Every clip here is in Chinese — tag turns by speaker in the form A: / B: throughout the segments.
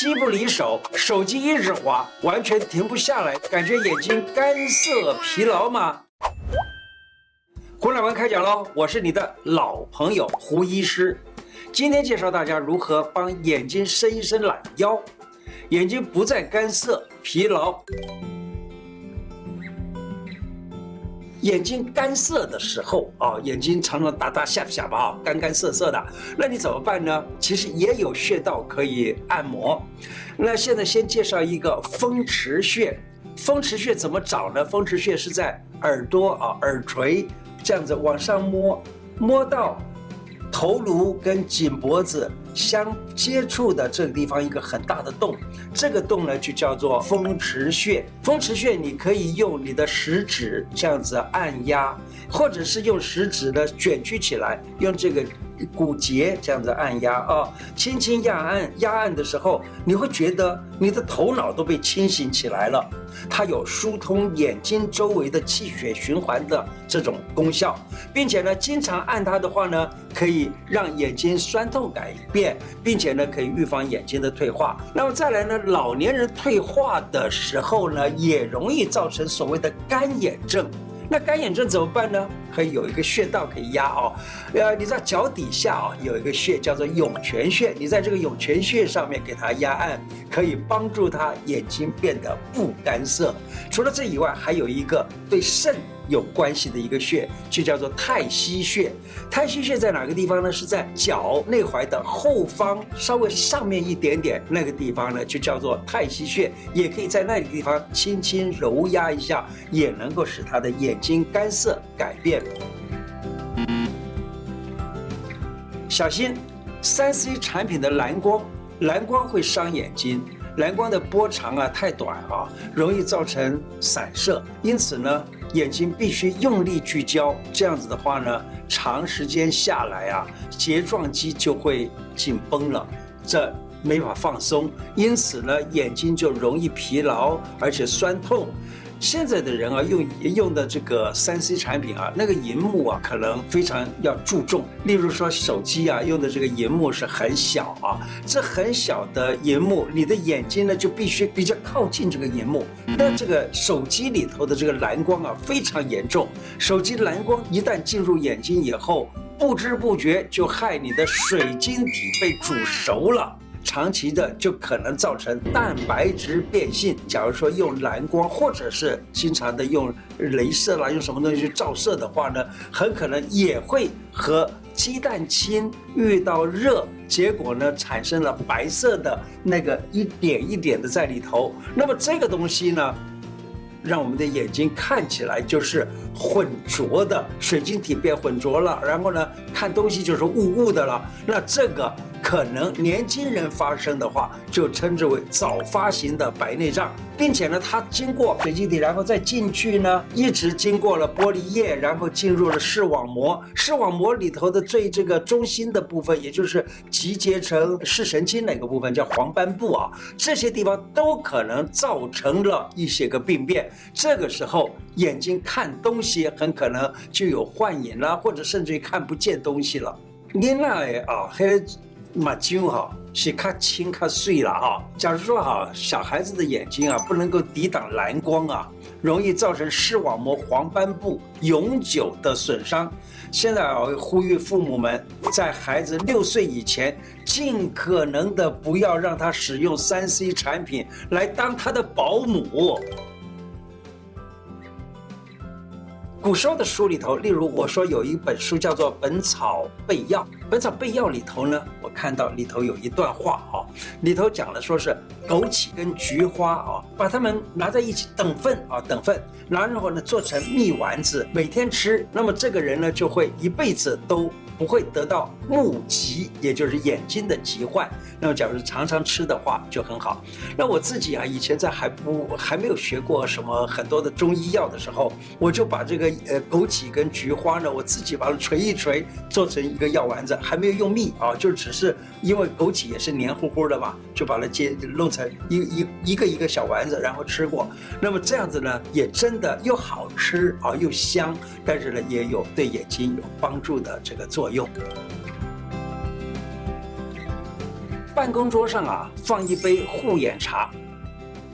A: 机不离手，手机一直滑，完全停不下来，感觉眼睛干涩疲劳吗？胡乃文开讲喽，我是你的老朋友胡医师，今天介绍大家如何帮眼睛伸一伸懒腰，眼睛不再干涩疲劳。眼睛干涩的时候啊，眼睛常常打打下下巴啊，干干涩涩的，那你怎么办呢？其实也有穴道可以按摩。那现在先介绍一个风池穴。风池穴怎么找呢？风池穴是在耳朵啊，耳垂这样子往上摸，摸到头颅跟颈脖子相接触的这个地方，一个很大的洞，这个洞呢就叫做风池穴。风池穴你可以用你的食指这样子按压，或者是用食指的卷曲起来，用这个。骨节这样子按压啊，轻轻压按，压按的时候，你会觉得你的头脑都被清醒起来了。它有疏通眼睛周围的气血循环的这种功效，并且呢，经常按它的话呢，可以让眼睛酸痛改变，并且呢，可以预防眼睛的退化。那么再来呢，老年人退化的时候呢，也容易造成所谓的干眼症。那干眼症怎么办呢？可以有一个穴道可以压哦，呃，你在脚底下啊有一个穴叫做涌泉穴，你在这个涌泉穴上面给它压按，可以帮助他眼睛变得不干涩。除了这以外，还有一个对肾。有关系的一个穴，就叫做太溪穴。太溪穴在哪个地方呢？是在脚内踝的后方，稍微上面一点点那个地方呢，就叫做太溪穴。也可以在那个地方轻轻揉压一下，也能够使他的眼睛干涩改变。小心，3C 产品的蓝光，蓝光会伤眼睛。蓝光的波长啊太短啊，容易造成散射，因此呢。眼睛必须用力聚焦，这样子的话呢，长时间下来啊，睫状肌就会紧绷了，这没法放松，因此呢，眼睛就容易疲劳，而且酸痛。现在的人啊，用用的这个三 C 产品啊，那个荧幕啊，可能非常要注重。例如说手机啊，用的这个荧幕是很小啊，这很小的荧幕，你的眼睛呢就必须比较靠近这个荧幕。那这个手机里头的这个蓝光啊，非常严重。手机蓝光一旦进入眼睛以后，不知不觉就害你的水晶体被煮熟了。长期的就可能造成蛋白质变性。假如说用蓝光，或者是经常的用镭射啦，用什么东西去照射的话呢，很可能也会和鸡蛋清遇到热，结果呢产生了白色的那个一点一点的在里头。那么这个东西呢，让我们的眼睛看起来就是浑浊的，水晶体变浑浊了，然后呢看东西就是雾雾的了。那这个。可能年轻人发生的话，就称之为早发型的白内障，并且呢，它经过水晶体，然后再进去呢，一直经过了玻璃液，然后进入了视网膜。视网膜里头的最这个中心的部分，也就是集结成视神经那个部分，叫黄斑部啊，这些地方都可能造成了一些个病变。这个时候，眼睛看东西很可能就有幻影了，或者甚至于看不见东西了。你那啊，还。目睛哈是较轻较碎了哈。假如说哈，小孩子的眼睛啊不能够抵挡蓝光啊，容易造成视网膜黄斑部永久的损伤。现在啊，呼吁父母们在孩子六岁以前，尽可能的不要让他使用三 C 产品来当他的保姆。古时候的书里头，例如我说有一本书叫做《本草备药》，《本草备药》里头呢，我看到里头有一段话啊，里头讲了说是枸杞跟菊花啊，把它们拿在一起等份啊，等份，然后呢做成蜜丸子，每天吃，那么这个人呢就会一辈子都。不会得到目疾，也就是眼睛的疾患。那么，假如常常吃的话，就很好。那我自己啊，以前在还不还没有学过什么很多的中医药的时候，我就把这个呃枸杞跟菊花呢，我自己把它捶一捶，做成一个药丸子，还没有用蜜啊，就只是因为枸杞也是黏糊糊的嘛，就把它接弄成一一一个一个小丸子，然后吃过。那么这样子呢，也真的又好吃啊，又香，但是呢，也有对眼睛有帮助的这个作用。用办公桌上啊放一杯护眼茶，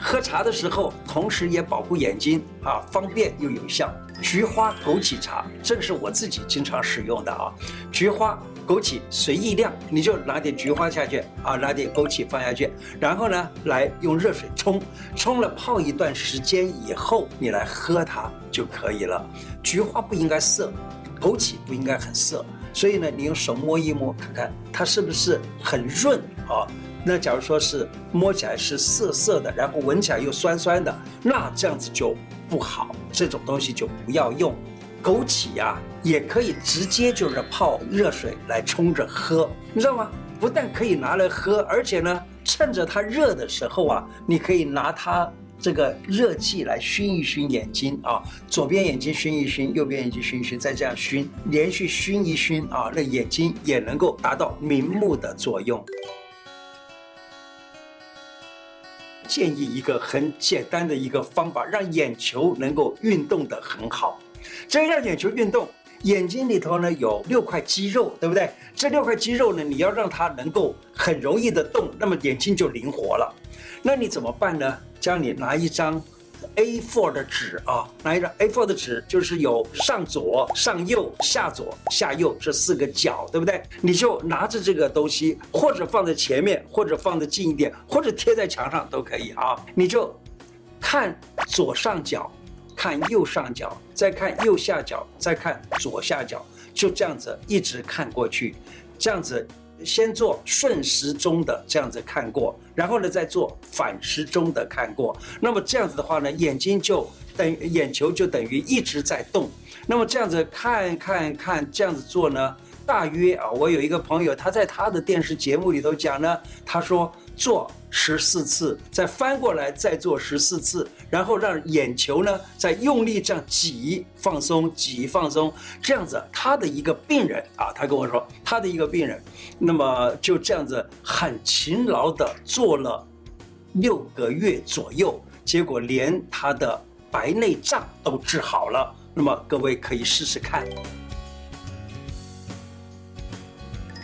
A: 喝茶的时候同时也保护眼睛啊，方便又有效。菊花枸杞茶，这个是我自己经常使用的啊。菊花、枸杞随意量，你就拿点菊花下去啊，拿点枸杞放下去，然后呢，来用热水冲，冲了泡一段时间以后，你来喝它就可以了。菊花不应该涩，枸杞不应该很涩，所以呢，你用手摸一摸，看看它是不是很润啊？那假如说是摸起来是涩涩的，然后闻起来又酸酸的，那这样子就不好，这种东西就不要用。枸杞呀，也可以直接就是泡热水来冲着喝，你知道吗？不但可以拿来喝，而且呢，趁着它热的时候啊，你可以拿它这个热气来熏一熏眼睛啊，左边眼睛熏一熏，右边眼睛熏一熏，再这样熏，连续熏一熏啊，那眼睛也能够达到明目的作用。建议一个很简单的一个方法，让眼球能够运动得很好。这让眼球运动，眼睛里头呢有六块肌肉，对不对？这六块肌肉呢，你要让它能够很容易的动，那么眼睛就灵活了。那你怎么办呢？叫你拿一张。A4 的纸啊，拿一张 A4 的纸，就是有上左、上右、下左、下右这四个角，对不对？你就拿着这个东西，或者放在前面，或者放得近一点，或者贴在墙上都可以啊。你就看左上角，看右上角，再看右下角，再看左下角，就这样子一直看过去，这样子。先做顺时钟的这样子看过，然后呢再做反时钟的看过。那么这样子的话呢，眼睛就等眼球就等于一直在动。那么这样子看看看这样子做呢，大约啊，我有一个朋友，他在他的电视节目里头讲呢，他说做。十四次，再翻过来，再做十四次，然后让眼球呢再用力这样挤放松，挤放松，这样子，他的一个病人啊，他跟我说，他的一个病人，那么就这样子很勤劳的做了六个月左右，结果连他的白内障都治好了。那么各位可以试试看，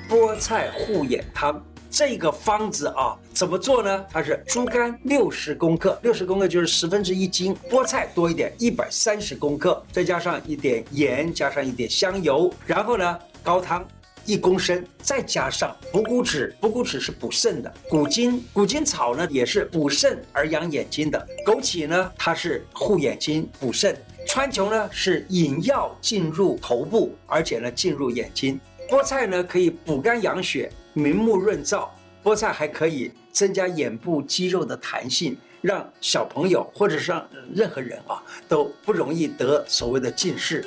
A: 菠菜护眼汤。这个方子啊，怎么做呢？它是猪肝六十公克，六十公克就是十分之一斤，菠菜多一点，一百三十公克，再加上一点盐，加上一点香油，然后呢，高汤一公升，再加上补骨脂，补骨脂是补肾的，骨筋，骨筋草呢也是补肾而养眼睛的，枸杞呢它是护眼睛补肾，川穹呢是引药进入头部，而且呢进入眼睛，菠菜呢可以补肝养血。明目润燥，菠菜还可以增加眼部肌肉的弹性，让小朋友或者是让任何人啊都不容易得所谓的近视。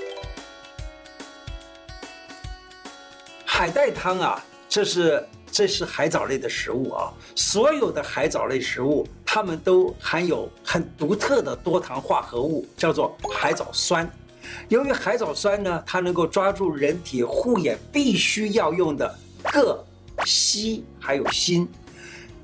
A: 海带汤啊，这是这是海藻类的食物啊，所有的海藻类食物，它们都含有很独特的多糖化合物，叫做海藻酸。由于海藻酸呢，它能够抓住人体护眼必须要用的铬。硒还有锌，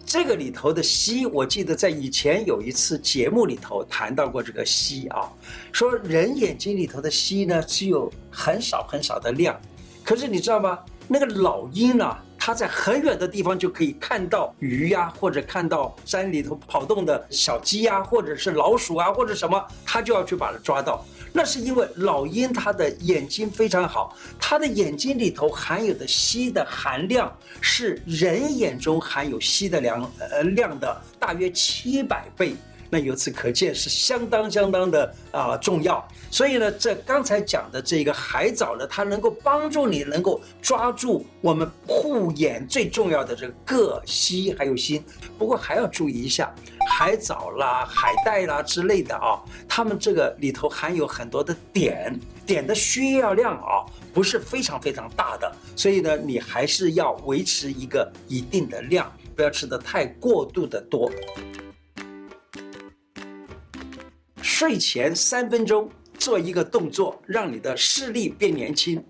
A: 这个里头的硒，我记得在以前有一次节目里头谈到过这个硒啊，说人眼睛里头的硒呢只有很少很少的量，可是你知道吗？那个老鹰呢，它在很远的地方就可以看到鱼呀，或者看到山里头跑动的小鸡呀，或者是老鼠啊，或者什么，它就要去把它抓到。那是因为老鹰它的眼睛非常好，它的眼睛里头含有的硒的含量是人眼中含有硒的量呃量的大约七百倍。那由此可见是相当相当的啊重要，所以呢，这刚才讲的这个海藻呢，它能够帮助你能够抓住我们护眼最重要的这个铬、硒还有锌。不过还要注意一下，海藻啦、海带啦之类的啊，它们这个里头含有很多的碘，碘的需要量啊不是非常非常大的，所以呢，你还是要维持一个一定的量，不要吃得太过度的多。睡前三分钟做一个动作，让你的视力变年轻。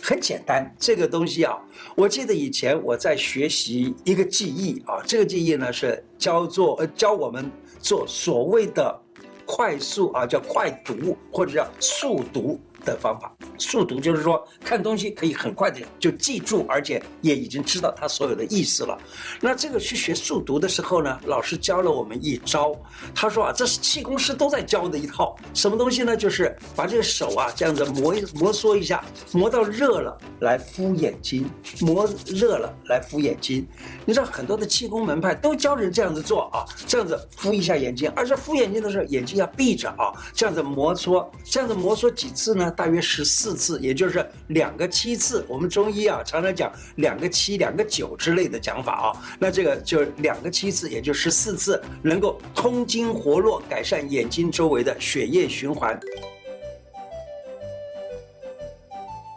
A: 很简单，这个东西啊，我记得以前我在学习一个记忆啊，这个记忆呢是教做呃教我们做所谓的快速啊，叫快读或者叫速读。的方法。速读就是说看东西可以很快的就记住，而且也已经知道它所有的意思了。那这个去学速读的时候呢，老师教了我们一招。他说啊，这是气功师都在教的一套什么东西呢？就是把这个手啊这样子磨一摩挲一下，磨到热了来敷眼睛，磨热了来敷眼睛。你知道很多的气功门派都教人这样子做啊，这样子敷一下眼睛，而且敷眼睛的时候眼睛要闭着啊，这样子摩挲，这样子摩挲几次呢？大约十四四次，也就是两个七次。我们中医啊常常讲两个七、两个九之类的讲法啊，那这个就两个七次，也就十四次，能够通经活络，改善眼睛周围的血液循环。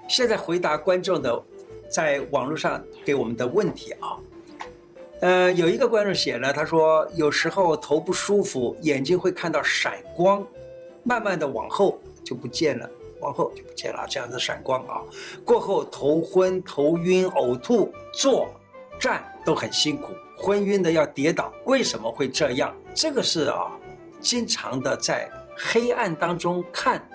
A: 现在回答观众的在网络上给我们的问题啊。呃，有一个观众写了，他说有时候头不舒服，眼睛会看到闪光，慢慢的往后就不见了，往后就不见了，这样子闪光啊，过后头昏、头晕、呕吐、坐、站都很辛苦，昏晕的要跌倒，为什么会这样？这个是啊，经常的在黑暗当中看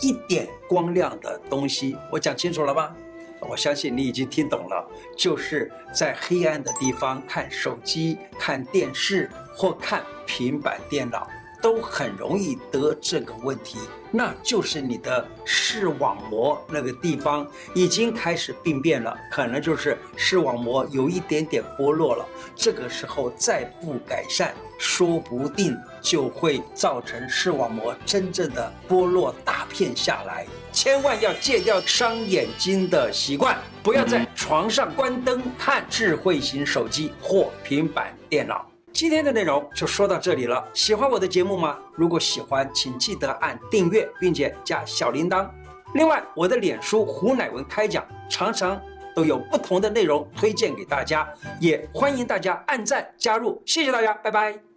A: 一点光亮的东西，我讲清楚了吗？我相信你已经听懂了，就是在黑暗的地方看手机、看电视或看平板电脑，都很容易得这个问题。那就是你的视网膜那个地方已经开始病变了，可能就是视网膜有一点点剥落了。这个时候再不改善，说不定就会造成视网膜真正的剥落大片下来。千万要戒掉伤眼睛的习惯，不要在床上关灯看智慧型手机或平板电脑。今天的内容就说到这里了。喜欢我的节目吗？如果喜欢，请记得按订阅，并且加小铃铛。另外，我的脸书胡乃文开讲常常都有不同的内容推荐给大家，也欢迎大家按赞加入。谢谢大家，拜拜。